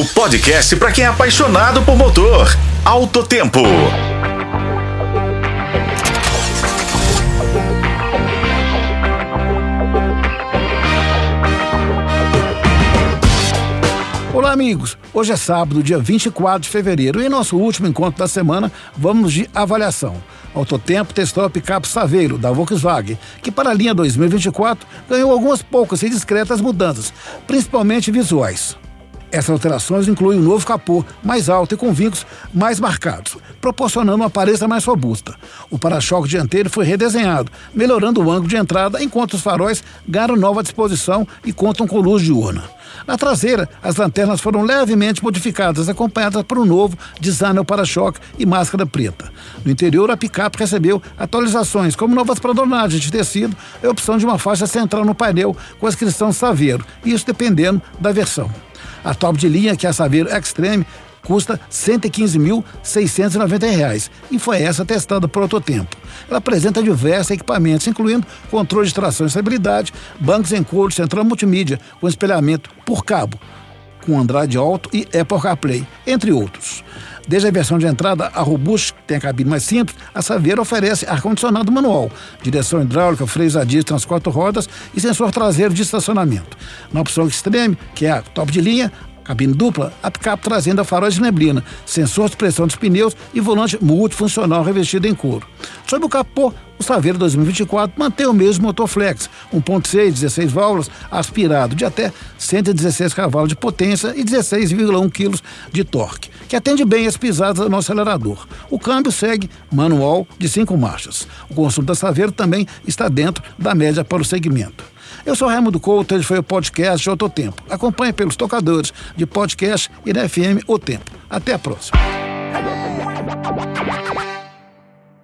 O podcast para quem é apaixonado por motor. Alto Tempo. Olá, amigos. Hoje é sábado, dia 24 de fevereiro, e em nosso último encontro da semana, vamos de avaliação. Autotempo testou a picape Saveiro, da Volkswagen, que para a linha 2024 ganhou algumas poucas e discretas mudanças, principalmente visuais. Essas alterações incluem um novo capô mais alto e com vincos mais marcados, proporcionando uma aparência mais robusta. O para-choque dianteiro foi redesenhado, melhorando o ângulo de entrada, enquanto os faróis ganharam nova disposição e contam com luz diurna. Na traseira, as lanternas foram levemente modificadas, acompanhadas por um novo design para-choque e máscara preta. No interior, a picape recebeu atualizações, como novas pradonagens de tecido e a opção de uma faixa central no painel com a inscrição Saveiro, isso dependendo da versão. A top de linha, que é a Saveiro Extreme, custa R$ 115.690 e foi essa testada por Autotempo. Ela apresenta diversos equipamentos, incluindo controle de tração e estabilidade, bancos em couro, central multimídia com espelhamento por cabo, com Android Auto e Apple CarPlay, entre outros. Desde a versão de entrada, a Robust, que tem a cabine mais simples, a Saveiro oferece ar-condicionado manual, direção hidráulica, freios a disco, transporte rodas e sensor traseiro de estacionamento. Na opção Extreme, que é a top de linha, cabine dupla, a picape trazendo a faróis de neblina, sensor de pressão dos pneus e volante multifuncional revestido em couro. Sob o capô, o Saveiro 2024 mantém o mesmo motor flex, 1.6, 16 válvulas, aspirado de até 116 cavalos de potência e 16,1 kg de torque, que atende bem as pisadas no acelerador. O câmbio segue manual de cinco marchas. O consumo da Saveiro também está dentro da média para o segmento. Eu sou Raimundo Couto, esse foi o podcast Outro Tempo. Acompanhe pelos tocadores de podcast e na FM O Tempo. Até a próxima.